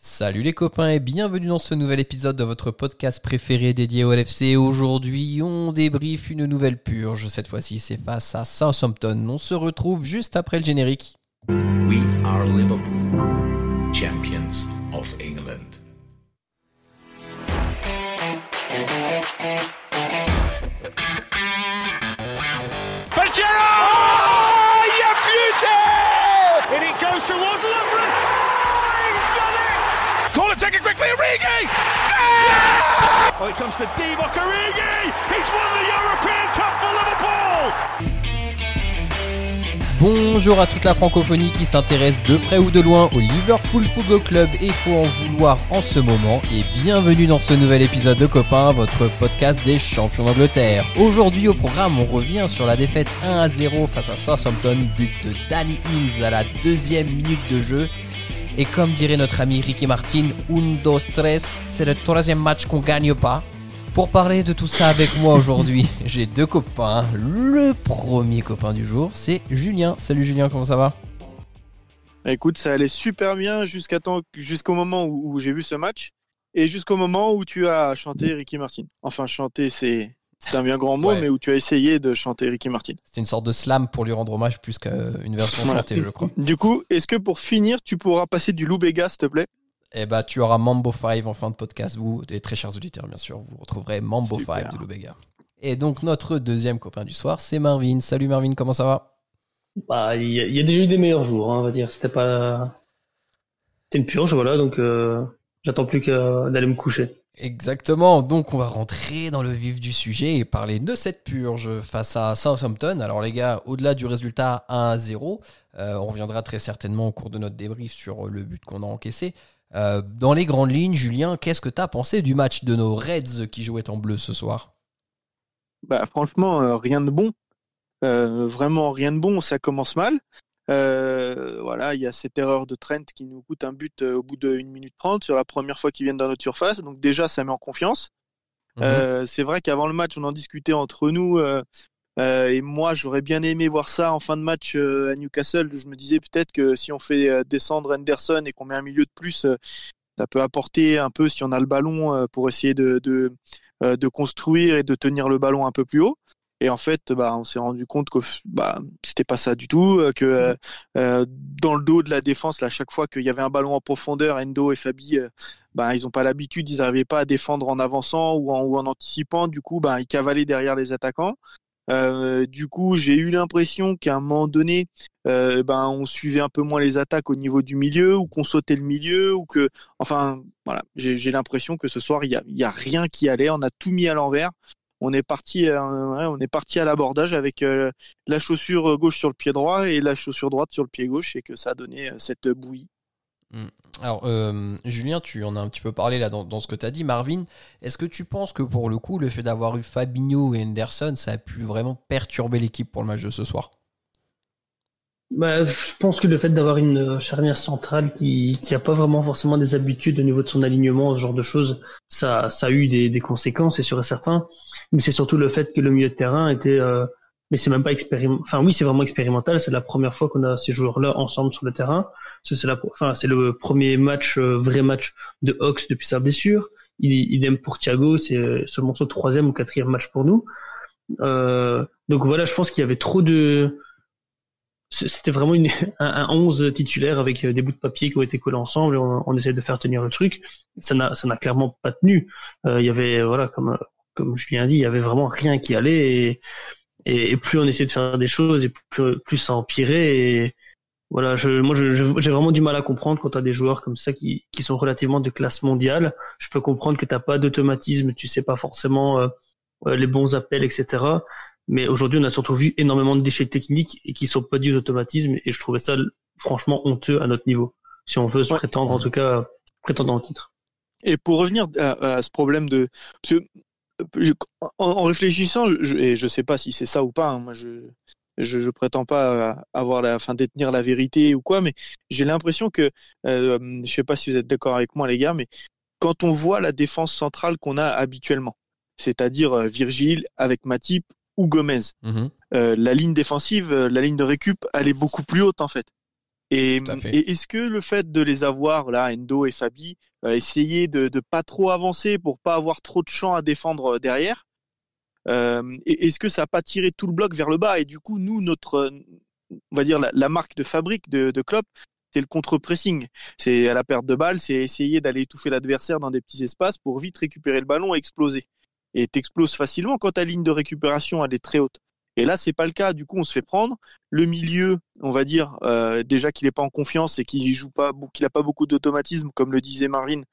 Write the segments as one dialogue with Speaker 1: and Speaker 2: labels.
Speaker 1: Salut les copains et bienvenue dans ce nouvel épisode de votre podcast préféré dédié au LFC. Aujourd'hui, on débriefe une nouvelle purge. Cette fois-ci, c'est face à Southampton. On se retrouve juste après le générique.
Speaker 2: Oh!
Speaker 1: Bonjour à toute la francophonie qui s'intéresse de près ou de loin au Liverpool Football Club et faut en vouloir en ce moment et bienvenue dans ce nouvel épisode de Copains, votre podcast des champions d'Angleterre. Aujourd'hui au programme on revient sur la défaite 1 à 0 face à Southampton, but de Danny Ings à la deuxième minute de jeu. Et comme dirait notre ami Ricky Martin, un, dos, tres, c'est le troisième match qu'on gagne pas. Pour parler de tout ça avec moi aujourd'hui, j'ai deux copains. Le premier copain du jour, c'est Julien. Salut Julien, comment ça va?
Speaker 3: Écoute, ça allait super bien jusqu'à temps- jusqu'au moment où, où j'ai vu ce match et jusqu'au moment où tu as chanté Ricky Martin. Enfin, chanter, c'est c'est un bien grand mot,
Speaker 1: Ouais.
Speaker 3: mais où tu as essayé de chanter Ricky Martin.
Speaker 1: C'était une sorte de slam pour lui rendre hommage plus qu'une version
Speaker 3: Voilà.
Speaker 1: chantée, je crois.
Speaker 3: Du coup, est-ce que pour finir, tu pourras passer du Lou Bega, s'il te plaît?
Speaker 1: Et bah, tu auras Mambo 5 en fin de podcast, vous, et très chers auditeurs, bien sûr, vous retrouverez Mambo
Speaker 3: Super.
Speaker 1: 5 de Lubega. Et donc, notre deuxième copain du soir, c'est Marvin. Salut Marvin, comment ça va?
Speaker 4: Bah, il y, a- il y a déjà eu des meilleurs jours, hein, on va dire. C'était pas. C'était une purge, voilà, donc euh, j'attends plus que d'aller me coucher.
Speaker 1: Exactement, donc on va rentrer dans le vif du sujet et parler de cette purge face à Southampton. Alors les gars, au-delà du résultat 1 à 0, euh, on reviendra très certainement au cours de notre débrief sur le but qu'on a encaissé. Euh, dans les grandes lignes, Julien, qu'est-ce que tu as pensé du match de nos Reds qui jouaient en bleu ce soir?
Speaker 3: Bah, franchement, euh, rien de bon. Vraiment rien de bon. Ça commence mal. Euh, voilà, il y a cette erreur de Trent qui nous coûte un but euh, au bout de 1 minute 30 sur la première fois qu'ils viennent dans notre surface. Donc déjà, ça met en confiance.
Speaker 1: Mhm.
Speaker 3: Euh, c'est vrai qu'avant le match, on en discutait entre nous. euh, et moi, j'aurais bien aimé voir ça en fin de match à Newcastle. Je me disais peut-être que si on fait descendre Henderson et qu'on met un milieu de plus, ça peut apporter un peu si on a le ballon pour essayer de, de, de construire et de tenir le ballon un peu plus haut. Et en fait, bah, on s'est rendu compte que bah, c'était pas ça du tout, euh, que euh, euh, dans le dos de la défense, là, à chaque fois qu'il y avait un ballon en profondeur, Endo et Fabi, euh, bah, ils n'ont pas l'habitude, ils n'arrivaient pas à défendre en avançant ou en, ou en anticipant. Du coup, bah, ils cavalaient derrière les attaquants. Euh, du coup, j'ai eu l'impression qu'à un moment donné, euh, ben, on suivait un peu moins les attaques au niveau du milieu, ou qu'on sautait le milieu, ou que, enfin, voilà, j'ai l'impression que ce soir, il y a, il y a rien qui allait. On a tout mis à l'envers. On est parti, euh, on est parti à l'abordage avec euh, la chaussure gauche sur le pied droit et la chaussure droite sur le pied gauche, et que ça a donné euh, cette bouillie.
Speaker 1: Alors, euh, Julien, tu en as un petit peu parlé là dans, dans ce que tu as dit. Marvin, est-ce que tu penses que pour le coup, le fait d'avoir eu Fabinho et Henderson, ça a pu vraiment perturber l'équipe pour le match de ce soir?
Speaker 4: Bah, je pense que le fait d'avoir une euh, charnière centrale qui qui a pas vraiment forcément des habitudes au niveau de son alignement, ce genre de choses, ça ça a eu des, des conséquences, c'est sûr et certain. Mais c'est surtout le fait que le milieu de terrain était, euh, mais c'est même pas expérimental. Enfin oui, c'est vraiment expérimental. C'est la première fois qu'on a ces joueurs-là ensemble sur le terrain. C'est la, enfin c'est le premier match, euh, vrai match de Hawks depuis sa blessure. Il, idem pour Thiago, c'est seulement son troisième ou quatrième match pour nous. Euh, donc voilà, je pense qu'il y avait trop de c'était vraiment une, un, un 11 titulaire avec euh, des bouts de papier qui ont été collés ensemble et on, on essaie de faire tenir le truc. Ça n'a, clairement pas tenu. Euh, Il y avait, voilà, comme, comme je viens dit, il y avait vraiment rien qui allait et, et, plus on essayait de faire des choses et plus, plus ça empirait et voilà, je, moi je- je- j'ai vraiment du mal à comprendre quand tu as des joueurs comme ça qui, qui sont relativement de classe mondiale. Je peux comprendre que t'as pas d'automatisme, tu sais pas forcément euh, euh, les bons appels, etc. Mais aujourd'hui, on a surtout vu énormément de déchets techniques et qui sont pas dus aux automatismes. Et je trouvais ça franchement honteux à notre niveau. Si on veut se
Speaker 3: Ouais.
Speaker 4: prétendre, en tout cas, prétendre au titre.
Speaker 3: Et pour revenir à, à ce problème de, parce que je- en, en réfléchissant, je, et je sais pas si c'est ça ou pas, hein, moi je, je, je prétends pas avoir la, enfin détenir la vérité ou quoi, mais j'ai l'impression que, euh, je sais pas si vous êtes d'accord avec moi les gars, mais quand on voit la défense centrale qu'on a habituellement, c'est-à-dire euh, Virgile avec Matip ou Gomez,
Speaker 1: Mhm.
Speaker 3: euh, la ligne défensive, euh, la ligne de récup, elle est beaucoup plus haute en fait. Et,
Speaker 1: Tout à fait.
Speaker 3: et est-ce que le fait de les avoir là, Endo et Fabi, euh, essayer de ne pas trop avancer pour pas avoir trop de champ à défendre derrière, euh, est-ce que ça n'a pas tiré tout le bloc vers le bas? Et du coup, nous, notre, on va dire la, la marque de fabrique de, de Klopp, c'est le contre-pressing. C'est à la perte de balle, c'est essayer d'aller étouffer l'adversaire dans des petits espaces pour vite récupérer le ballon et exploser. Et t'exploses facilement quand ta ligne de récupération elle est très haute. Et là, c'est pas le cas. Du coup, on se fait prendre. Le milieu, on va dire euh, déjà qu'il n'est pas en confiance et qu'il joue pas, qu'il a pas beaucoup d'automatisme, comme le disait Marine.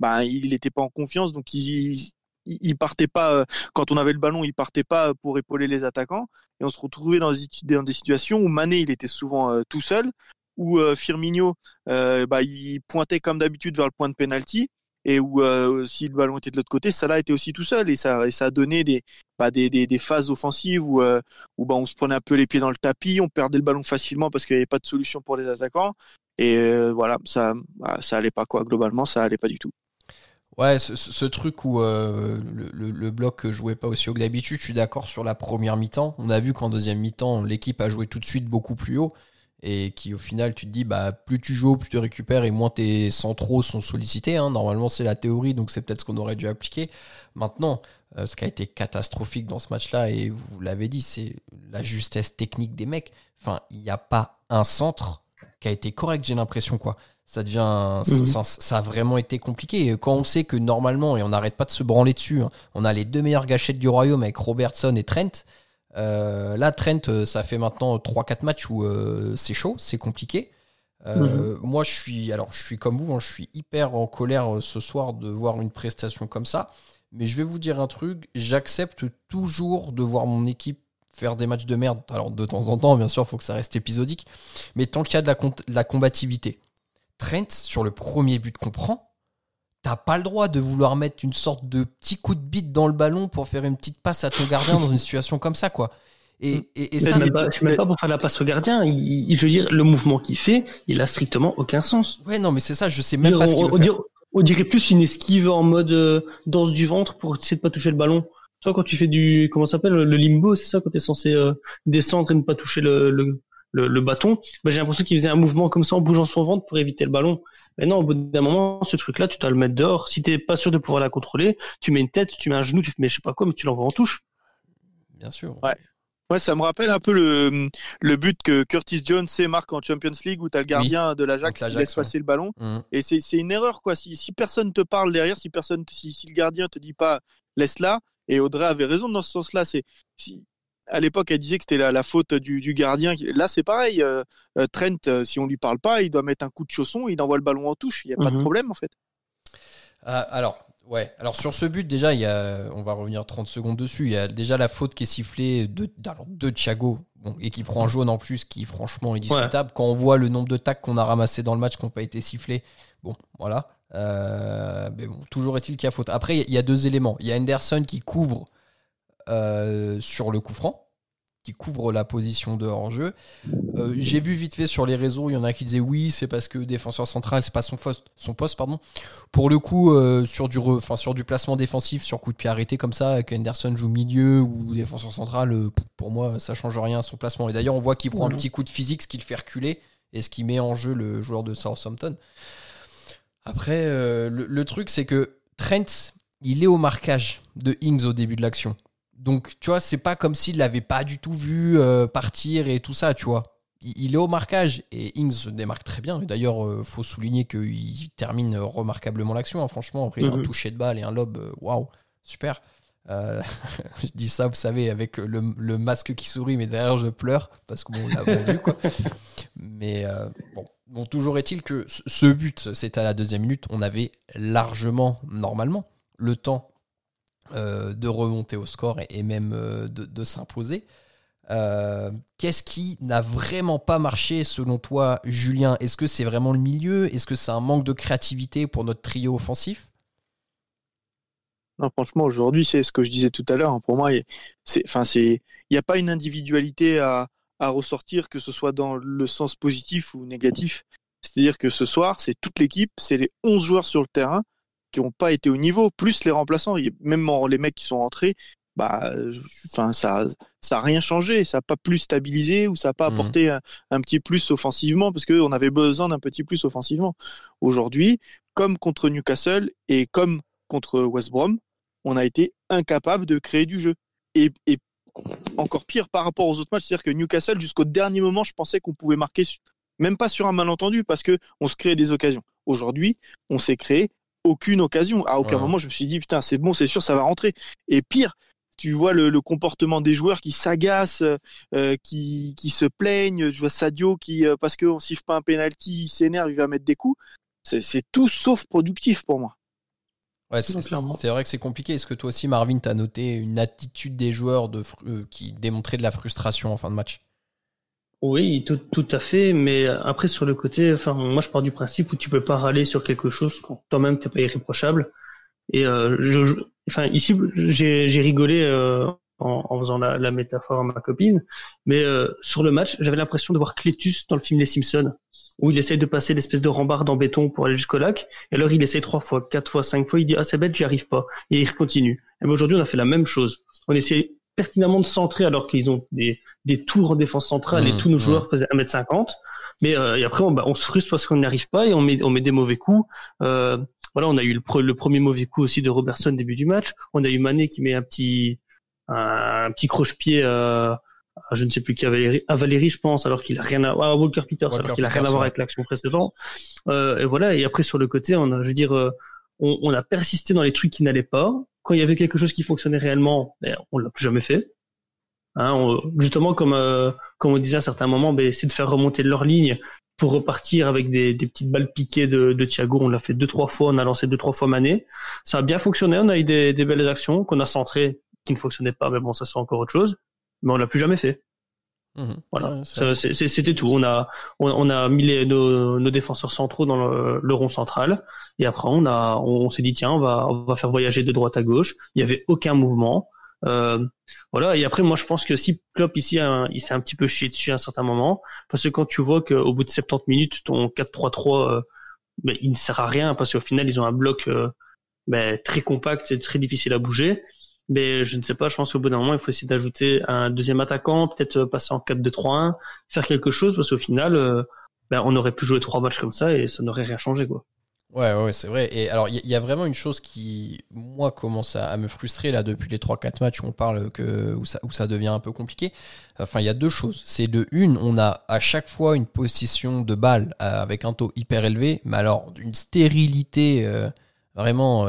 Speaker 3: Ben, il n'était pas en confiance, donc il, il, il partait pas. euh, Quand on avait le ballon, il partait pas pour épauler les attaquants. Et on se retrouvait dans des, dans des situations où Mané, il était souvent euh, tout seul, où euh, Firmino, euh, bah, il pointait comme d'habitude vers le point de penalty et où euh, si le ballon était de l'autre côté, Salah était aussi tout seul et ça, ça a donné des, bah, des, phases offensives où, euh, bah, on se prenait un peu les pieds dans le tapis, on perdait le ballon facilement parce qu'il n'y avait pas de solution pour les attaquants et euh, voilà, ça, bah, ça allait pas quoi. Globalement, ça allait pas du tout.
Speaker 1: Ouais, ce, truc où le, le- le bloc jouait pas aussi haut que d'habitude, je suis d'accord sur la première mi-temps. On a vu qu'en deuxième mi-temps, l'équipe a joué tout de suite beaucoup plus haut. Et qui au final, tu te dis, bah, plus tu joues plus tu récupères et moins tes centraux sont sollicités. hein. Normalement, c'est la théorie, donc c'est peut-être ce qu'on aurait dû appliquer. Maintenant, euh, ce qui a été catastrophique dans ce match-là, et vous l'avez dit, c'est la justesse technique des mecs. Enfin, il n'y a pas un centre qui a été correct, j'ai l'impression, quoi ça devient ça, ça a vraiment été compliqué Et quand on sait que normalement et on n'arrête pas de se branler dessus hein, on a les deux meilleures gâchettes du royaume avec Robertson et Trent Euh, là Trent euh, ça fait maintenant 3-4 matchs où euh, c'est chaud c'est compliqué. Euh, moi je suis alors je suis comme vous hein, je suis hyper en colère ce soir de voir une prestation comme ça. Mais je vais vous dire un truc j'accepte toujours de voir mon équipe faire des matchs de merde. Alors de temps en temps bien sûr il faut que ça reste épisodique. Mais tant qu'il y a de la, de la combativité Trent, sur le premier but qu'on prend, t'as pas le droit de vouloir mettre une sorte de petit coup de bite dans le ballon pour faire une petite passe à ton gardien dans une situation comme ça, quoi. Et, et, et
Speaker 4: C'est
Speaker 1: ça,
Speaker 4: même, pas- pas pour faire la passe au gardien. Il, il- je veux dire, le mouvement qu'il fait, il a strictement aucun sens.
Speaker 1: ouais, non, mais c'est ça, je sais même
Speaker 4: dire,
Speaker 1: pas ce qu'il
Speaker 4: on,
Speaker 1: veut
Speaker 4: on
Speaker 1: faire.
Speaker 4: dirait, on dirait plus une esquive en mode euh, danse du ventre pour essayer de pas toucher le ballon. Toi, quand tu fais du, comment ça s'appelle, le limbo, c'est ça, quand t'es censé euh, descendre et ne pas toucher le, le, le, le bâton. J'ai l'impression qu'il faisait un mouvement comme ça en bougeant son ventre pour éviter le ballon. Mais non, au bout d'un moment, ce truc-là, tu dois le mettre dehors. Si t'es pas sûr de pouvoir la contrôler, tu mets une tête, tu mets un genou, tu te mets je sais pas quoi, mais tu l'envoies en touche.
Speaker 1: Bien sûr.
Speaker 3: Ouais. Ouais, ça me rappelle un peu le, le but que Curtis Jones sait marque en Champions League où tu as le gardien de l'Ajax qui laisse
Speaker 1: ouais.
Speaker 3: passer le ballon.
Speaker 1: Mhm.
Speaker 3: Et c'est c'est une erreur, quoi. Si, si personne te parle derrière, si personne, si, si le gardien te dit pas laisse là, et Audrey avait raison dans ce sens-là. C'est si, à l'époque, elle disait que c'était la, la faute du, du gardien. Là, c'est pareil. euh, euh, Trent, euh, si on lui parle pas, il doit mettre un coup de chausson, il envoie le ballon en touche. Il n'y a pas de
Speaker 4: Mhm.
Speaker 3: problème, en fait.
Speaker 1: Ah, alors, ouais. Alors sur ce but, déjà, il y a, on va revenir 30 secondes dessus. Il y a déjà la faute qui est sifflée de, alors, de Thiago bon, et qui prend un jaune en plus, qui franchement est discutable. Quand on voit le nombre de tacs qu'on a ramassé dans le match qui n'ont pas été sifflés, bon, voilà. Euh, mais bon, toujours est-il qu'il y a faute. Après, il y a deux éléments. Il y a Henderson qui couvre euh, sur le coup franc, qui couvre la position de hors-jeu. Euh, J'ai vu vite fait sur les réseaux, il y en a qui disaient oui, c'est parce que défenseur central, c'est pas son poste, son poste pardon. Pour le coup, euh, sur du, re- enfin sur du placement défensif, sur coup de pied arrêté comme ça, que Henderson joue milieu ou défenseur central, pour moi, ça change rien à son placement. Et d'ailleurs, on voit qu'il prend un petit coup de physique, ce qui le fait reculer et ce qui met en jeu le joueur de Southampton. Après, euh, le, le truc, c'est que Trent, il est au marquage de Ings au début de l'action. Donc, tu vois, c'est pas comme s'il l'avait pas du tout vu euh, partir et tout ça, tu vois. Il, il est au marquage et Ings se démarque très bien. D'ailleurs, euh, faut souligner qu'il termine remarquablement l'action. hein, franchement, après il a un toucher de balle et un lob, euh, waouh, super. Euh, je dis ça, vous savez, avec le, le masque qui sourit, mais derrière je pleure parce qu'on l'a vendu, quoi. Mais euh, bon, bon, toujours est-il que ce- but, c'était à la deuxième minute. On avait largement, normalement, le temps de remonter au score et, même euh, de, s'imposer. Euh, Qu'est-ce qui n'a vraiment pas marché selon toi, Julien? Est-ce que c'est vraiment le milieu? Est-ce que c'est un manque de créativité pour notre trio offensif?
Speaker 3: Non, franchement, aujourd'hui, c'est ce que je disais tout à l'heure. Pour moi, il n'y a pas une individualité à, à ressortir, que ce soit dans le sens positif ou négatif. C'est-à-dire que ce soir, c'est toute l'équipe, c'est les 11 joueurs sur le terrain qui n'ont pas été au niveau, plus les remplaçants. Même les mecs qui sont rentrés, bah, enfin ça, ça a rien changé, ça n'a pas plus stabilisé ou ça n'a pas
Speaker 1: Mhm.
Speaker 3: apporté un, un petit plus offensivement parce qu'on avait besoin d'un petit plus offensivement. Aujourd'hui, comme contre Newcastle et comme contre West Brom, on a été incapable de créer du jeu. Et, et encore pire par rapport aux autres matchs, c'est-à-dire que Newcastle, jusqu'au dernier moment, je pensais qu'on pouvait marquer, même pas sur un malentendu, parce que on se créait des occasions. Aujourd'hui, on s'est créé aucune occasion. À aucun
Speaker 1: Ouais.
Speaker 3: moment, je me suis dit, putain, c'est bon, c'est sûr, ça va rentrer. Et pire, tu vois le, le comportement des joueurs qui s'agacent, euh, qui, qui se plaignent. Je vois Sadio qui, euh, parce qu'on siffle pas un penalty, il s'énerve, il va mettre des coups. C'est c'est tout sauf productif pour moi.
Speaker 1: Ouais, c'est
Speaker 4: clairement.
Speaker 1: c'est vrai que c'est compliqué. Est-ce que toi aussi, Marvin, t'as noté une attitude des joueurs de, fr- euh, qui démontrait de la frustration en fin de match?
Speaker 4: Oui, tout, tout à fait, mais après sur le côté, enfin moi je pars du principe où tu peux pas râler sur quelque chose quand toi-même t'es pas irréprochable. Et euh, enfin ici j'ai rigolé euh, en, en faisant la, la métaphore à ma copine, mais euh, sur le match j'avais l'impression de voir Cletus dans le film Les Simpsons où il essaye de passer l'espèce de rambarde en béton pour aller jusqu'au lac, et alors il essaye trois fois, quatre fois, cinq fois, il dit ah c'est bête j'y arrive pas, et il continue. Et ben, aujourd'hui on a fait la même chose. On essaie pertinemment de centrer alors qu'ils ont des des tours en défense centrale
Speaker 1: Mmh,
Speaker 4: et tous nos
Speaker 1: mmh.
Speaker 4: joueurs faisaient 1m50. Mais euh, et après, on, bah, on se frustre parce qu'on n'y arrive pas et on met, on met des mauvais coups. Euh, voilà, on a eu le, pre- le premier mauvais coup aussi de Robertson début du match. On a eu Mané qui met un petit un, petit croche-pied euh, à je ne sais plus qui à Valérie, à Valérie je pense, alors qu'il a rien à à Walker Peters,
Speaker 1: Walker
Speaker 4: alors qu'il a rien à voir avec l'action précédente. Euh, et voilà. Et après sur le côté, on a, je veux dire, euh, on, on a persisté dans les trucs qui n'allaient pas. Quand il y avait quelque chose qui fonctionnait réellement, ben, on l'a plus jamais fait. Hein, on- justement, comme, euh, comme on disait à certains moments, ben, c'est de faire remonter leur ligne pour repartir avec des, petites balles piquées de, de Thiago. On l'a fait deux, trois fois, on a lancé deux, trois fois Mané. Ça a bien fonctionné, on a eu des, des belles actions qu'on a centrées qui ne fonctionnaient pas, mais bon, ça c'est encore autre chose. Mais on l'a plus jamais fait.
Speaker 1: Mhm.
Speaker 4: Voilà. C'était tout. On a, on, on a mis les, nos, nos défenseurs centraux dans le, le rond central. Et après, on a, on, s'est dit, tiens, on va, on va faire voyager de droite à gauche. Il y avait aucun mouvement. Euh, voilà. Et après, moi, je pense que si Klopp ici, hein, il s'est un petit peu chié dessus à un certain moment, parce que quand tu vois qu'au bout de 70 minutes, ton 4-3-3, euh, ben, il ne sert à rien, parce qu'au final, ils ont un bloc euh, ben, très compact et très difficile à bouger. Mais je ne sais pas, je pense qu'au bout d'un moment, il faut essayer d'ajouter un deuxième attaquant, peut-être euh, passer en 4-2-3-1, faire quelque chose, parce qu'au final, euh, ben, on aurait pu jouer trois matchs comme ça et ça n'aurait rien changé, quoi.
Speaker 1: Ouais, ouais, c'est vrai. Et alors, il y, a vraiment une chose qui, moi, commence à, me frustrer là depuis les 3-4 matchs où on parle que où ça, où ça devient un peu compliqué. Enfin, il y a deux choses. C'est de une, on a à chaque fois une position de balle euh, avec un taux hyper élevé, mais alors d'une stérilité vraiment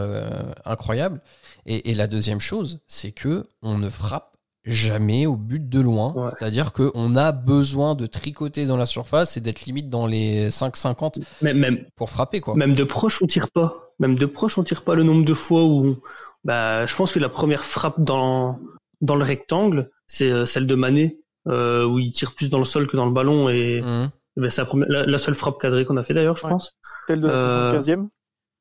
Speaker 1: incroyable. Et, et la deuxième chose, c'est que on ne frappe jamais au but de loin.
Speaker 4: Ouais.
Speaker 1: C'est-à-dire qu'on a besoin de tricoter dans la surface et d'être limite dans les 5-50
Speaker 4: Même, même,
Speaker 1: pour frapper, quoi.
Speaker 4: même de proche, on tire pas. Même de proche, on tire pas le nombre de fois où, bah, je pense que la première frappe dans, dans le rectangle, c'est euh, celle de Mané, euh, où il tire plus dans le sol que dans le ballon et, et ben, c'est la, première- la, la seule frappe cadrée qu'on a fait d'ailleurs, je
Speaker 3: Ouais.
Speaker 4: pense.
Speaker 3: Celle de la
Speaker 4: Euh,
Speaker 3: 75e.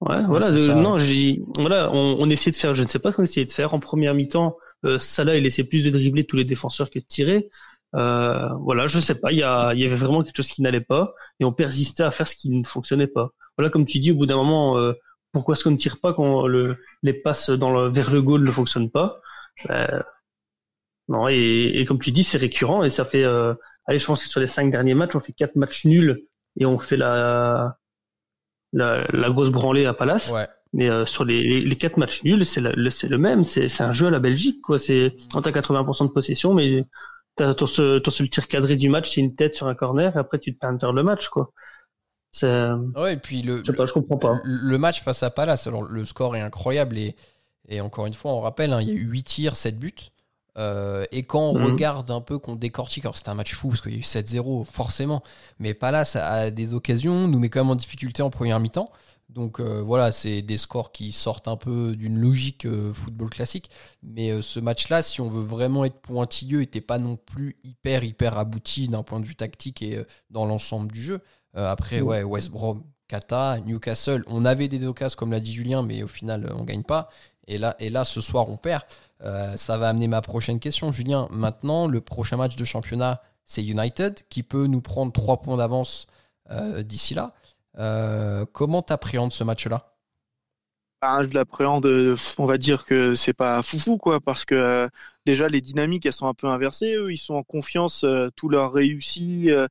Speaker 4: Ouais, voilà.
Speaker 1: ça.
Speaker 4: non, j'ai, voilà, on, on essayait de faire, je ne sais pas ce qu'on essayait de faire en première mi-temps. Euh, Salah, il laissait plus de dribbler tous les défenseurs que de tirer. Euh, voilà, je sais pas. Il y, a, il y avait vraiment quelque chose qui n'allait pas et on persistait à faire ce qui ne fonctionnait pas. Voilà, comme tu dis, au bout d'un moment, euh, pourquoi est-ce qu'on ne tire pas quand le, les passes dans le, vers le goal ne fonctionnent pas? Euh, Non, et, et comme tu dis, c'est récurrent et ça fait. Euh, allez, je pense que sur les cinq derniers matchs, on fait quatre matchs nuls et on fait la la, la grosse branlée à Palace.
Speaker 1: Ouais.
Speaker 4: Mais euh, sur les, les, les quatre matchs nuls, c'est le, le- c'est le même. C'est c'est un jeu à la Belgique, quoi. C'est on t'as 80% de possession, mais t'as ton seul, ton seul tir cadré du match, c'est une tête sur un corner, et après tu te perds le match, quoi.
Speaker 1: Ouais, et puis le,
Speaker 4: sais pas, je comprends pas.
Speaker 1: le, le match face à Palace, alors le score est incroyable et, et encore une fois, on rappelle, hein, il y a eu 8 tirs, 7 buts. Euh, et quand on
Speaker 4: Mhm.
Speaker 1: regarde un peu, qu'on décortique, alors c'était un match fou parce qu'il y a eu 7-0, forcément, mais Palace a, des occasions, nous met quand même en difficulté en première mi-temps. Donc euh, voilà, c'est des scores qui sortent un peu d'une logique euh, football classique. Mais ce match-là, si on veut vraiment être pointilleux, était pas non plus hyper hyper abouti d'un point de vue tactique et dans l'ensemble du jeu. Après,
Speaker 4: Mm.
Speaker 1: ouais, West Brom, Kata, Newcastle, on avait des occasions comme l'a dit Julien, mais au final, on gagne pas. Et là, et là, ce soir, on perd. Euh, ça va amener ma prochaine question, Julien. Maintenant, le prochain match de championnat, c'est United qui peut nous prendre 3 points d'avance euh, d'ici là. Euh, comment t'appréhendes ce match-là?
Speaker 3: Ah, je l'appréhende, on va dire que c'est pas foufou, quoi, parce que euh, déjà les dynamiques, elles sont un peu inversées. Eux, ils sont en confiance, euh, tout leur réussit, euh,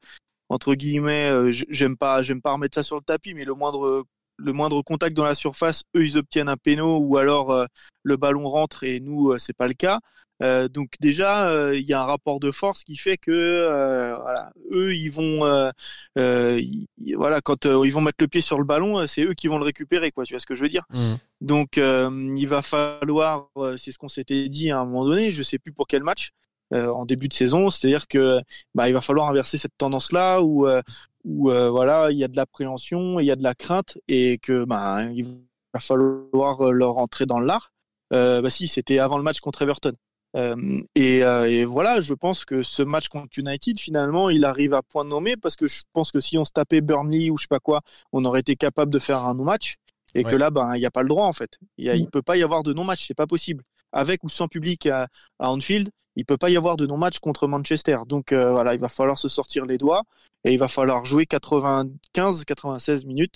Speaker 3: entre guillemets. euh, j'aime pas, j'aime pas remettre ça sur le tapis, mais le moindre, le moindre contact dans la surface, eux, ils obtiennent un péno ou alors euh, le ballon rentre et nous, euh, c'est pas le cas. Euh, donc déjà, il y a un rapport de force qui fait que voilà, eux, ils vont, ils- voilà, quand ils vont mettre le pied sur le ballon, c'est eux qui vont le récupérer, quoi. Tu vois ce que je veux dire
Speaker 1: Mm.
Speaker 3: Donc, il va falloir, c'est ce qu'on s'était dit à un moment donné, je sais plus pour quel match, en début de saison, c'est-à-dire que bah, il va falloir inverser cette tendance-là où, euh, où euh, voilà, il y a de l'appréhension, il y a de la crainte et que bah, il va falloir euh, leur entrer dans l'art. Euh, bah si, c'était avant le match contre Everton. Euh, et, et voilà, je pense que ce match contre United, finalement, il arrive à point nommé parce que je pense que si on se tapait Burnley ou je sais pas quoi, on aurait été capable de faire un non-match. Et
Speaker 1: Ouais.
Speaker 3: que là, ben, il n'y a pas le droit en fait. Il
Speaker 4: Mm.
Speaker 3: ne peut pas y avoir de non-match, c'est pas possible. Avec ou sans public à, à Anfield, il peut pas y avoir de non-match contre Manchester. Donc euh, voilà, il va falloir se sortir les doigts et il va falloir jouer 95-96 minutes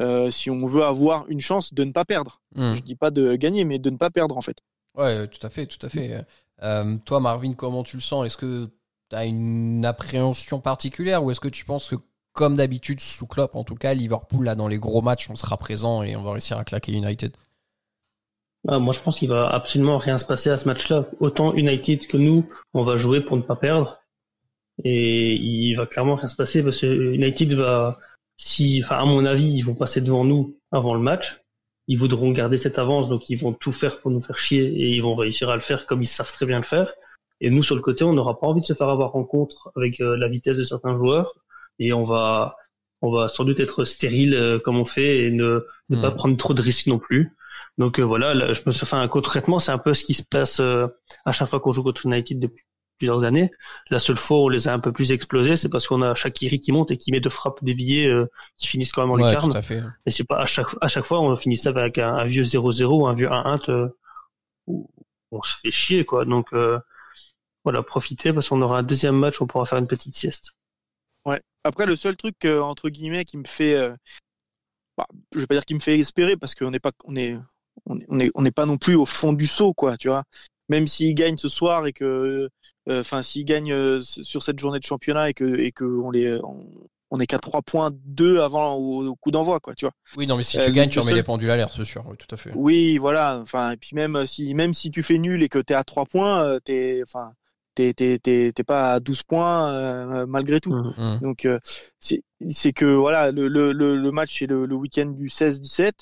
Speaker 3: euh, si on veut avoir une chance de ne pas perdre.
Speaker 1: Mm.
Speaker 3: Je dis pas de gagner, mais de ne pas perdre en fait.
Speaker 1: Ouais, tout à fait, tout à fait. Euh, toi, Marvin, comment tu le sens? Est-ce que tu as une appréhension particulière ou est-ce que tu penses que, comme d'habitude, sous Klopp, en tout cas, Liverpool, là, dans les gros matchs, on sera présent et on va réussir à claquer United?
Speaker 4: Ah, moi, je pense qu'il va absolument rien se passer à ce match-là. Autant United que nous, on va jouer pour ne pas perdre. Et il va clairement rien se passer parce que United va, si, enfin, à mon avis, ils vont passer devant nous avant le match. Ils voudront garder cette avance, donc ils vont tout faire pour nous faire chier et ils vont réussir à le faire comme ils savent très bien le faire. Et nous, sur le côté, on n'aura pas envie de se faire avoir en contre avec euh, la vitesse de certains joueurs et on va, on va sans doute être stérile euh, comme on fait et ne, ne
Speaker 1: Hmm.
Speaker 4: pas prendre trop de risques non plus. Donc euh, voilà, là, je me suis fait un concrètement, c'est un peu ce qui se passe à chaque fois qu'on joue contre United depuis plusieurs années. La seule fois où on les a un peu plus explosés, c'est parce qu'on a Shakiri qui monte et qui met deux frappes déviées euh, qui finissent quand même en
Speaker 1: Ouais,
Speaker 4: lucarne.
Speaker 1: tout à fait.
Speaker 4: Et c'est pas à chaque à chaque fois on finit ça avec un, un vieux 0-0 ou un vieux 1-1 te- où on se fait chier quoi. Donc euh, voilà, profitez parce qu'on aura un deuxième match, on pourra faire une petite sieste.
Speaker 3: Après, le seul truc euh, entre guillemets qui me fait, euh, bah, je vais pas dire qui me fait espérer parce qu'on n'est pas, on est, on est, on est, on n'est pas non plus au fond du saut, quoi, tu vois. Même s'ils gagnent ce soir et que, euh, enfin, s'ils gagnent euh, sur cette journée de championnat et que, et que on les, on, on est qu'à trois points deux avant au, au coup d'envoi, quoi, tu vois.
Speaker 1: Oui, non, mais si
Speaker 3: Euh,
Speaker 1: tu gagnes, tu remets
Speaker 3: seul-
Speaker 1: les pendules à l'air, c'est sûr. Oui, tout à fait.
Speaker 3: Oui, voilà. Enfin, et puis même euh, si, même si tu fais nul et que t'es à trois points, euh, t'es, enfin, t'es, t'es, t'es, t'es pas à 12 points euh, malgré tout.
Speaker 4: Mhm.
Speaker 1: Mm.
Speaker 3: Donc euh, c'est c'est que voilà le, le, le, le match c'est le, le week-end du 16-17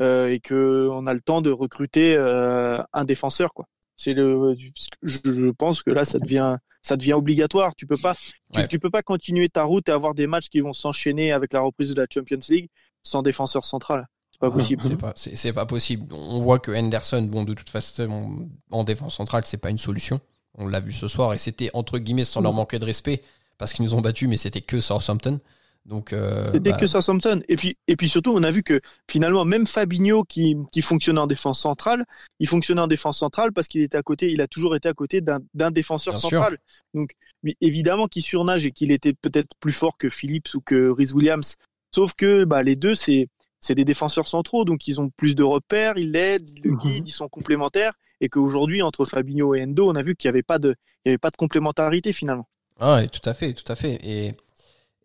Speaker 3: euh, et que on a le temps de recruter euh, un défenseur quoi. C'est le je, pense que là ça devient ça devient obligatoire. Tu peux pas tu,
Speaker 1: Ouais.
Speaker 3: tu peux pas continuer ta route et avoir des matchs qui vont s'enchaîner avec la reprise de la Champions League sans défenseur central. C'est pas possible.
Speaker 1: C'est pas, pas possible. On voit que Henderson, bon, de toute façon, en défense centrale, c'est pas une solution. On l'a vu ce soir et c'était entre guillemets sans leur manquer de respect parce qu'ils nous ont battus, mais c'était que Southampton. Donc, euh,
Speaker 3: C'était
Speaker 1: bah,
Speaker 3: que Southampton. Et puis, et puis surtout, on a vu que finalement, même Fabinho qui, qui fonctionnait en défense centrale, il fonctionnait en défense centrale parce qu'il était à côté, il a toujours été à côté d'un défenseur
Speaker 1: Bien sûr.
Speaker 3: central. Donc, mais évidemment qu'il surnage et qu'il était peut-être plus fort que Phillips ou que Rhys Williams. Sauf que bah, les deux, c'est c'est des défenseurs centraux, donc ils ont plus de repères, ils l'aident, ils le
Speaker 4: Mhm.
Speaker 3: guident, ils sont complémentaires. Et qu'aujourd'hui, entre Fabinho et Endo, on a vu qu'il n'y avait pas de, il y avait pas de complémentarité finalement.
Speaker 1: Ah, ouais, tout à fait, tout à fait. Et,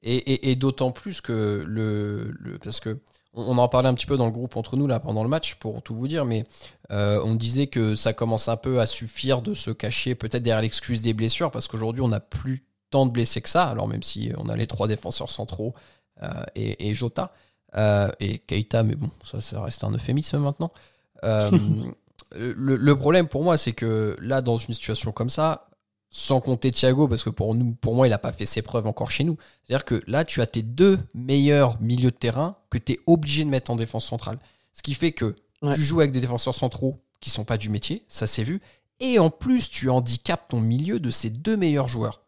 Speaker 1: et, d'autant plus que le. Parce que on en parlait un petit peu dans le groupe entre nous là pendant le match, pour tout vous dire, mais euh, on disait que ça commence un peu à suffire de se cacher peut-être derrière l'excuse des blessures, parce qu'aujourd'hui on n'a plus tant de blessés que ça, alors même si on a les trois défenseurs centraux euh, et, Jota euh, et Keita, mais bon, ça, reste un euphémisme maintenant. Le problème pour moi, c'est que là, dans une situation comme ça, sans compter Thiago, parce que pour, nous, pour moi, il n'a pas fait ses preuves encore chez nous. C'est-à-dire que là, tu as tes deux meilleurs milieux de terrain que tu es obligé de mettre en défense centrale. Ce qui fait que
Speaker 3: Ouais.
Speaker 1: tu joues avec des défenseurs centraux qui sont pas du métier, ça s'est vu. Et en plus, tu handicapes ton milieu de ces deux meilleurs joueurs.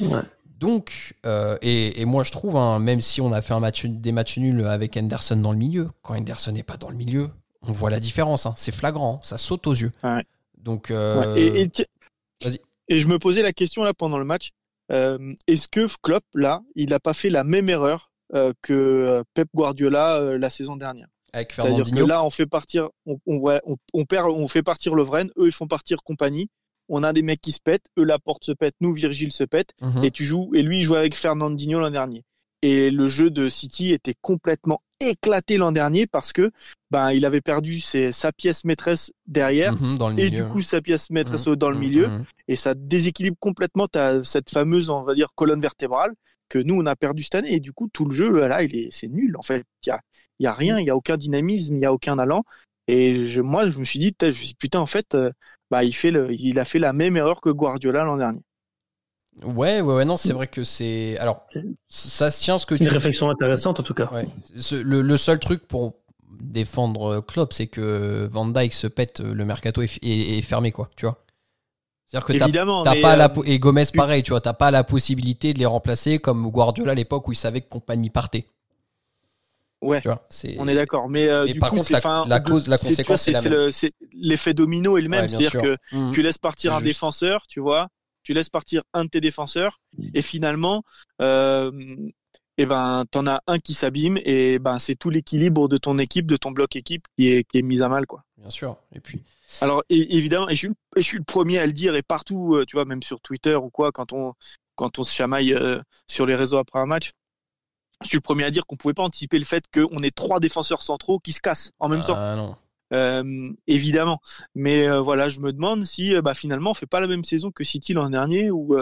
Speaker 4: Ouais.
Speaker 1: Donc, euh, et, et moi je trouve, hein, même si on a fait un match, des matchs nuls avec Henderson dans le milieu, quand Henderson n'est pas dans le milieu, on voit la différence. hein. C'est flagrant, ça saute aux yeux.
Speaker 3: Ouais.
Speaker 1: Donc, euh.
Speaker 3: Et, et
Speaker 1: Vas-y.
Speaker 3: Et je me posais la question là pendant le match. euh, Est-ce que Klopp là, il n'a pas fait la même erreur euh, que euh, Pep Guardiola euh, la saison dernière?
Speaker 1: Avec
Speaker 3: C'est-à-dire que là, on fait partir, on, on, ouais, on- on perd, on fait partir Lovren, eux ils font partir compagnie. On a des mecs qui se pètent, eux Laporte se pète, nous Virgile se pète,
Speaker 1: Mhm.
Speaker 3: et tu joues, et lui il jouait avec Fernandinho l'an dernier. Et le jeu de City était complètement éclaté l'an dernier parce que ben il avait perdu ses- sa pièce maîtresse derrière.
Speaker 1: Mhm, dans le
Speaker 3: et
Speaker 1: milieu.
Speaker 3: du coup sa pièce maîtresse
Speaker 1: Mhm.
Speaker 3: dans le
Speaker 1: Mhm,
Speaker 3: milieu. et ça déséquilibre complètement ta, cette fameuse on va dire colonne vertébrale que nous on a perdu cette année. Et du coup tout le jeu là il est c'est nul en fait. Il y a il y a rien il y a aucun dynamisme il y a aucun allant. Et je, moi je me suis dit putain, en fait euh, bah il fait le, il a fait la même erreur que Guardiola l'an dernier
Speaker 1: Ouais, ouais, ouais, non, c'est vrai que c'est. Alors, ça se tient ce que
Speaker 4: C'est
Speaker 1: tu
Speaker 4: une réflexion intéressante en tout cas.
Speaker 1: Ouais. Ce- le, le seul truc pour défendre euh, Klopp, c'est que Van Dyke se pète, euh, le mercato est, est- est fermé, quoi, tu vois. C'est-à-dire que t'as
Speaker 3: évidemment
Speaker 1: t'as pas
Speaker 3: euh,
Speaker 1: la po- et Gomez pareil, tu vois, t'as pas la possibilité de les remplacer comme Guardiola à l'époque où il savait que compagnie partait.
Speaker 3: Ouais.
Speaker 1: Tu vois, c'est.
Speaker 3: on est d'accord mais, euh,
Speaker 1: Mais
Speaker 3: du
Speaker 1: par
Speaker 3: coup
Speaker 1: contre,
Speaker 3: c'est
Speaker 1: la- la cause- la
Speaker 3: c'est- tu vois,
Speaker 1: conséquence, c'est la
Speaker 3: c'est
Speaker 1: même.
Speaker 3: le- c'est l'effet domino est le même
Speaker 1: Ouais,
Speaker 3: c'est-à-dire
Speaker 1: sûr.
Speaker 3: que
Speaker 1: Mhm.
Speaker 3: tu laisses partir
Speaker 1: C'est
Speaker 3: un
Speaker 1: juste.
Speaker 3: défenseur, tu vois, tu laisses partir un de tes défenseurs,
Speaker 1: Mm.
Speaker 3: et finalement, euh, et ben, t'en as un qui s'abîme, et ben, c'est tout l'équilibre de ton équipe, de ton bloc équipe qui est, qui est mis à mal, quoi.
Speaker 1: Bien sûr. Et puis,
Speaker 3: Alors, et- évidemment, et je, suis, le- et je suis le premier à le dire, et partout, euh, tu vois, même sur Twitter ou quoi, quand on, quand on se chamaille euh, sur les réseaux après un match, je suis le premier à dire qu'on pouvait pas anticiper le fait qu'on ait trois défenseurs centraux qui se cassent en même temps.
Speaker 1: ah non.
Speaker 3: Euh, évidemment. Mais euh, voilà, je me demande si euh, bah, finalement on fait pas la même saison que City l'an dernier ou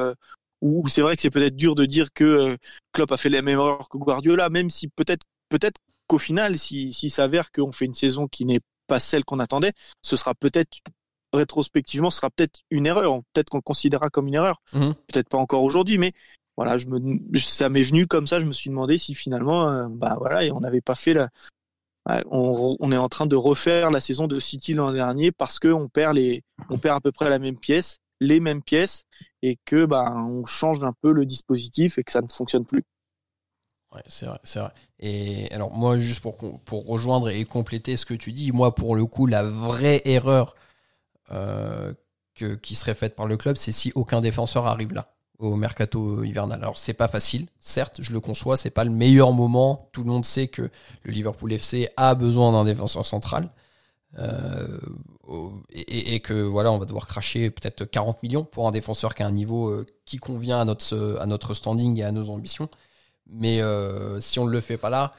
Speaker 3: où, où c'est vrai que c'est peut-être dur de dire que Klopp a fait la même erreur que Guardiola, même si peut-être peut-être qu'au final, si s'il s'avère qu'on fait une saison qui n'est pas celle qu'on attendait, ce sera peut-être rétrospectivement, ce sera peut-être une erreur. Peut-être qu'on le considérera comme une erreur.
Speaker 1: Mhm.
Speaker 3: Peut-être pas encore aujourd'hui, mais voilà, je me, ça m'est venu comme ça. Je me suis demandé si finalement, euh, bah voilà, et on n'avait pas fait la, On, est en train de refaire la saison de City l'an dernier parce que on perd les, on perd à peu près la même pièce, les mêmes pièces, et que bah on change un peu le dispositif et que ça ne fonctionne plus.
Speaker 1: Ouais, c'est vrai, c'est vrai. Et alors moi, juste pour, rejoindre et compléter ce que tu dis, moi pour le coup, la vraie erreur euh, qui serait faite par le club, c'est si aucun défenseur arrive là au mercato hivernal. Alors c'est pas facile, certes, je le conçois, c'est pas le meilleur moment. Tout le monde sait que le Liverpool FC a besoin d'un défenseur central. Euh, et, que voilà, on va devoir cracher peut-être 40 millions pour un défenseur qui a un niveau euh, qui convient à notre, à notre standing et à nos ambitions. Mais euh, si on ne le fait pas là,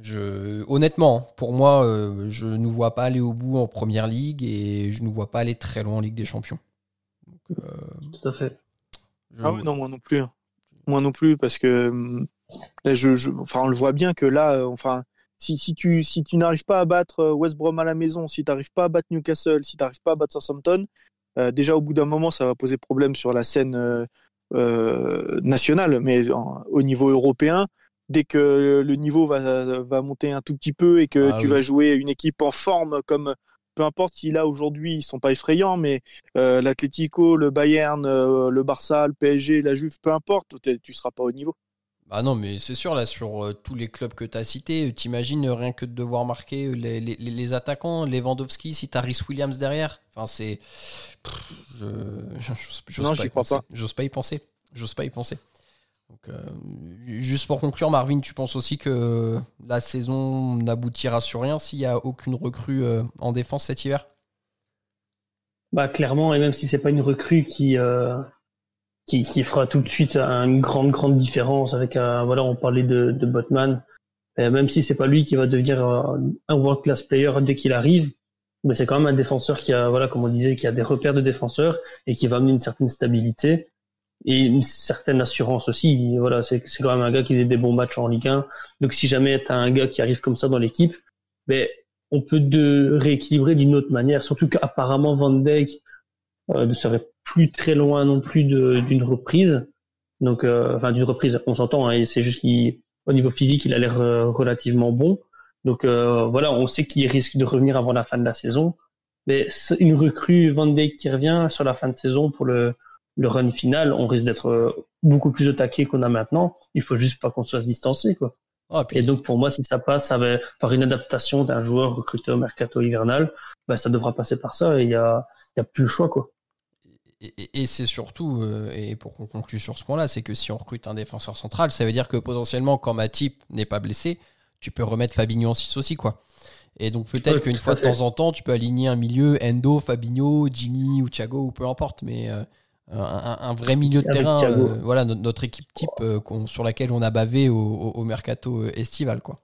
Speaker 1: je, honnêtement, pour moi, je ne nous vois pas aller au bout en première ligue et je ne vois pas aller très loin en Ligue des Champions.
Speaker 4: Tout à fait.
Speaker 1: Je-
Speaker 3: Ah oui, non, moi non plus. hein. Moi non plus, parce que là, je, je- enfin, on le voit bien que là, euh, enfin, si, si tu, si tu n'arrives pas à battre euh, West Brom à la maison, si tu n'arrives pas à battre Newcastle, si tu n'arrives pas à battre Southampton, euh, déjà au bout d'un moment, ça va poser problème sur la scène euh, euh, nationale, mais en- au niveau européen, dès que le niveau va, va monter un tout petit peu et que
Speaker 1: Ah
Speaker 3: tu
Speaker 1: oui.
Speaker 3: vas jouer une équipe en forme comme peu importe si là aujourd'hui ils sont pas effrayants, mais euh, l'Atlético, le Bayern, euh, le Barça, le PSG, la Juve, peu importe, tu seras pas au niveau.
Speaker 1: Bah non, mais c'est sûr, là, sur euh, tous les clubs que tu as cités, t'imagines rien que de devoir marquer euh, les, les- les attaquants, Lewandowski, si t'as Rhys Williams derrière. Enfin, c'est. Je. j'ose- y penser.
Speaker 3: pas.
Speaker 1: J'ose pas y penser. J'ose pas y penser. Euh, juste pour conclure, Marvin, tu penses aussi que la saison n'aboutira sur rien s'il n'y a aucune recrue euh, en défense cet hiver?
Speaker 4: Bah clairement, et même si c'est pas une recrue qui, euh, qui fera tout de suite une grande différence avec un voilà, on parlait de, de Botman, même si c'est pas lui qui va devenir un world class player dès qu'il arrive, mais c'est quand même un défenseur qui a voilà comme on disait qui a des repères de défenseur et qui va amener une certaine stabilité et une certaine assurance aussi. Voilà, c'est quand même un gars qui faisait des bons matchs en Ligue 1. Donc si jamais tu as un gars qui arrive comme ça dans l'équipe, ben on peut de rééquilibrer d'une autre manière. Surtout qu'apparemment Van Dijk euh, ne serait plus très loin non plus d'une reprise. Donc, euh, enfin d'une reprise, on s'entend. Hein, c'est juste qu'au niveau physique, il a l'air euh, relativement bon. Donc voilà, on sait qu'il risque de revenir avant la fin de la saison. Mais une recrue Van Dijk qui revient sur la fin de saison pour le, le run final, on risque d'être euh, beaucoup plus au taquet qu'on a maintenant. Il faut juste pas qu'on se fasse distancer, quoi.
Speaker 1: Ah, puis-
Speaker 4: Et donc pour moi, si ça passe par une adaptation d'un joueur recruté au mercato hivernal, ben, ça devra passer par ça et il y a, il y a plus le choix quoi.
Speaker 1: Et, et- et c'est surtout, euh, et pour qu'on conclue sur ce point-là, c'est que si on recrute un défenseur central, ça veut dire que potentiellement, quand Matip n'est pas blessé, tu peux remettre Fabinho en 6 aussi, quoi. Et donc peut-être qu'une fois de temps en temps, tu peux aligner un milieu, Endo, Fabinho, Gini ou Thiago ou peu importe, mais euh, un, vrai milieu de
Speaker 4: Avec
Speaker 1: terrain, euh, voilà no- notre équipe type euh, sur laquelle on a bavé au, au- au mercato euh, estival, quoi.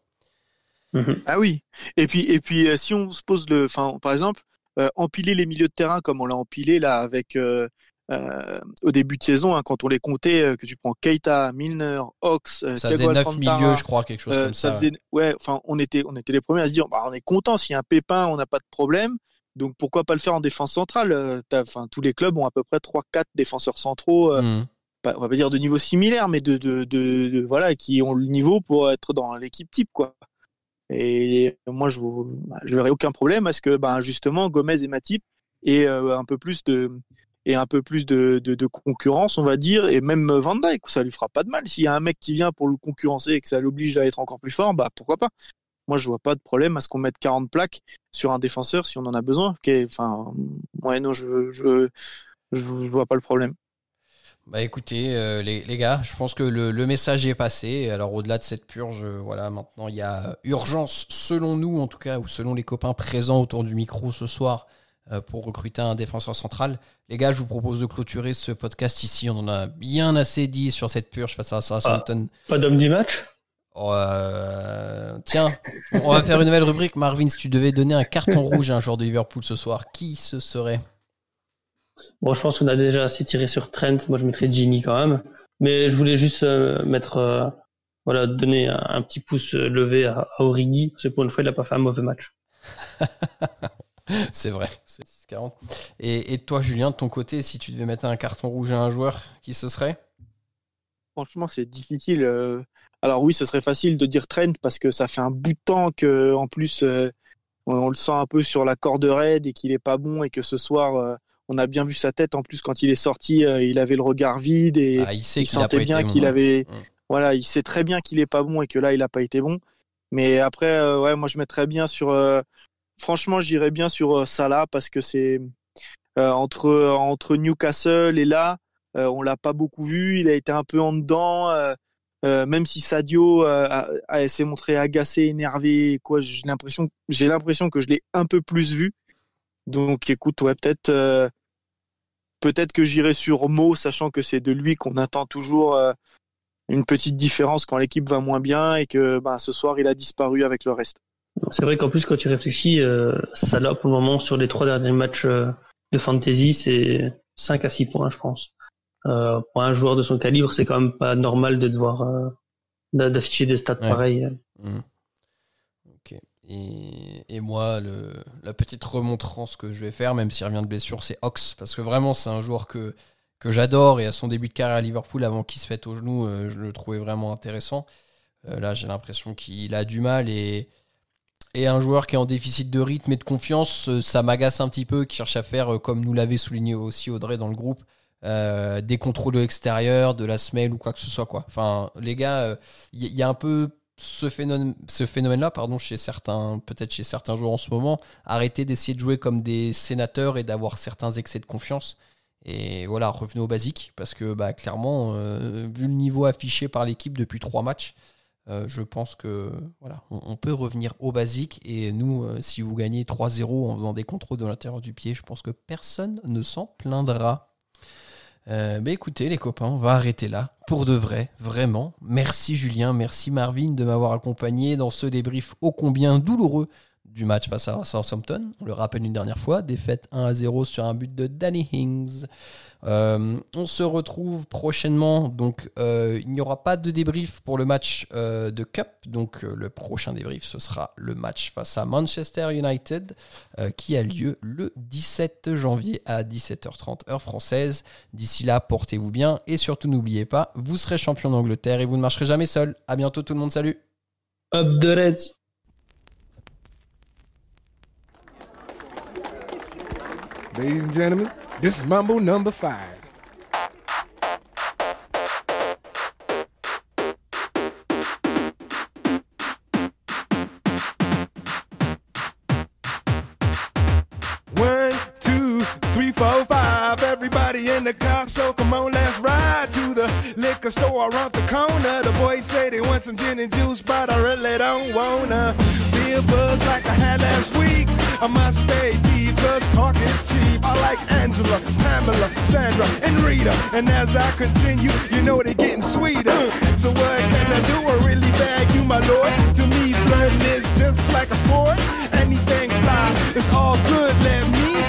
Speaker 4: Mhm.
Speaker 3: Ah oui. Et puis, et puis euh, si on se pose le, enfin, par exemple, euh, empiler les milieux de terrain comme on l'a empilé là avec euh, euh, au début de saison, hein, quand on les comptait, euh, que tu prends Keita, Milner, Ox, euh,
Speaker 1: Ça
Speaker 3: Thiago
Speaker 1: faisait 9
Speaker 3: Alcantara,
Speaker 1: milieux, je crois, quelque chose
Speaker 3: euh,
Speaker 1: comme ça.
Speaker 3: ça faisait, ouais, enfin, on était, on était les premiers à se dire, bah, on est content s'il y a un pépin, on n'a pas de problème. Donc pourquoi pas le faire en défense centrale Euh, Enfin, tous les clubs ont à peu près 3-4 défenseurs centraux. euh, pas- on va pas dire de niveau similaire, mais de, de, de, de- voilà, qui ont le niveau pour être dans l'équipe type, quoi. Et moi, je ne verrais aucun problème à ce que, ben, justement, Gomez et Matip aient euh, un peu plus de et un peu plus de, de, de concurrence, on va dire, et même Van Dijk, ça lui fera pas de mal. S'il y a un mec qui vient pour le concurrencer et que ça l'oblige à être encore plus fort, bah pourquoi pas. Moi, je vois pas de problème à ce qu'on mette 40 plaques sur un défenseur si on en a besoin. Ok, Enfin, ouais, non, je, je, je, je vois pas le problème.
Speaker 1: Bah écoutez, euh, les, les gars, je pense que le, le message est passé. Alors au-delà de cette purge, euh, voilà, maintenant il y a urgence, selon nous en tout cas, ou selon les copains présents autour du micro ce soir, euh, pour recruter un défenseur central. Les gars, je vous propose de clôturer ce podcast ici. On en a bien assez dit sur cette purge face à Southampton.
Speaker 4: Pas d'homme du match?
Speaker 1: Euh, tiens, on va faire une nouvelle rubrique. Marvin, si tu devais donner un carton rouge à un joueur de Liverpool ce soir, qui ce serait?
Speaker 4: Bon, je pense qu'on a déjà assez tiré sur Trent. Moi, je mettrais Gini quand même. Mais je voulais juste euh, mettre, euh, voilà, donner un, un petit pouce levé à, à Origi. Parce que pour une fois, il n'a pas fait un mauvais match.
Speaker 1: C'est vrai, c'est 6,40. Et, et toi, Julien, de ton côté, si tu devais mettre un carton rouge à un joueur, qui ce serait?
Speaker 3: Franchement, c'est difficile. Alors oui, ce serait facile de dire Trent parce que ça fait un bout de temps que, en plus, euh, on, on le sent un peu sur la corde raide et qu'il est pas bon et que ce soir, euh, on a bien vu sa tête. En plus, quand il est sorti, euh, il avait le regard vide et
Speaker 1: ah, Il
Speaker 3: sentait bien
Speaker 1: bon,
Speaker 3: qu'il
Speaker 1: hein.
Speaker 3: avait.
Speaker 1: Mm.
Speaker 3: Voilà, il sait très bien qu'il est pas bon et que là, il a pas été bon. Mais après, ouais, moi, je mettrais bien sur. franchement, j'irais bien sur Salah parce que c'est entre entre Newcastle et là, on l'a pas beaucoup vu. Il a été un peu en dedans. Euh, même si Sadio euh, s'est montré agacé, énervé, quoi, j'ai l'impression, que je l'ai un peu plus vu. Donc, écoute, ouais, peut-être, euh, peut-être que j'irai sur Mo, sachant que c'est de lui qu'on attend toujours une petite différence quand l'équipe va moins bien et que, ben, ce soir, il a disparu avec le reste.
Speaker 4: C'est vrai qu'en plus, quand tu réfléchis, euh, Salah, pour le moment, sur les trois derniers matchs de fantasy, c'est 5 à 6 points, je pense. Euh, pour un joueur de son calibre, c'est quand même pas normal de devoir euh, d'a- d'afficher des stats
Speaker 1: Ouais.
Speaker 4: pareils.
Speaker 1: Mm. Ok. Et, et moi, le, la petite remontrance que je vais faire, même s'il revient de blessure, c'est Ox. Parce que vraiment, c'est un joueur que, que j'adore. Et à son début de carrière à Liverpool, avant qu'il se pète au genou, euh, je le trouvais vraiment intéressant. Euh, là, j'ai l'impression qu'il a du mal. Et, et un joueur qui est en déficit de rythme et de confiance, euh, ça m'agace un petit peu, qui cherche à faire, euh, comme nous l'avait souligné aussi Audrey dans le groupe, euh, des contrôles extérieurs, de la semelle ou quoi que ce soit. Quoi. Enfin, les gars, il y, y a un peu ce phénomène, ce phénomène-là, pardon, chez certains, peut-être chez certains joueurs en ce moment, arrêter d'essayer de jouer comme des sénateurs et d'avoir certains excès de confiance. Et voilà, revenez au basique, parce que bah, clairement, euh, vu le niveau affiché par l'équipe depuis trois matchs, euh, je pense que voilà, on, peut revenir au basique. Et nous, euh, si vous gagnez 3-0 en faisant des contrôles de l'intérieur du pied, je pense que personne ne s'en plaindra. Euh, bah écoutez les copains, on va arrêter là, pour de vrai, vraiment. Merci Julien, merci Marvin de m'avoir accompagné dans ce débrief ô combien douloureux du match face à Southampton. On le rappelle une dernière fois, défaite 1 à 0 sur un but de Danny Hings. Euh, on se retrouve prochainement, donc euh, il n'y aura pas de débrief pour le match euh, de Cup, donc le prochain débrief ce sera le match face à Manchester United qui a lieu le 17 janvier à 17h30 heure française. D'ici là, portez-vous bien et surtout n'oubliez pas, vous serez champion d'Angleterre et vous ne marcherez jamais seul. À bientôt tout le monde, salut
Speaker 4: Up the Reds
Speaker 5: Ladies and gentlemen, this is Mambo number five. One, two, three, four, five. Everybody in the car, so come on, liquor store around the corner. The boys say they want some gin and juice, but I really don't wanna. Be a buzz like I had last week. I must stay deep, cause talk is cheap. I like Angela, Pamela, Sandra, and Rita. And as I continue, you know they're getting sweeter. So what can I do? I really bag you, my lord. To me, flirting is just like a sport. Anything fly, it's all good. Let me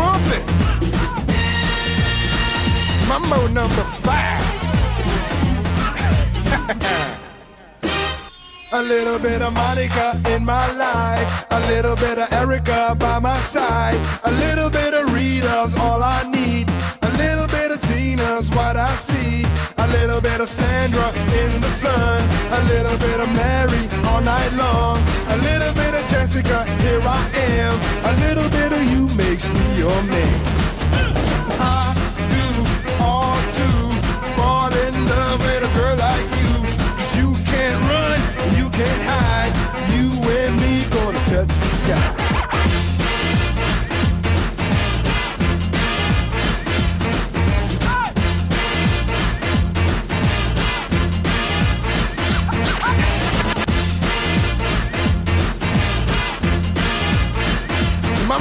Speaker 5: Trumpet. Mambo number five. A little bit of Monica in my life. A little bit of Erica by my side. A little bit of Rita's all I need. A little bit of Tina's what I see. A little bit of Sandra in the sun. A little bit of Mary all night long. A little bit of Jessica, here I am. A little bit of you makes me your man. I do fall in love with a girl like you can't run, you can't hide. You and me gonna touch the sky.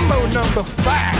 Speaker 5: Mambo number five.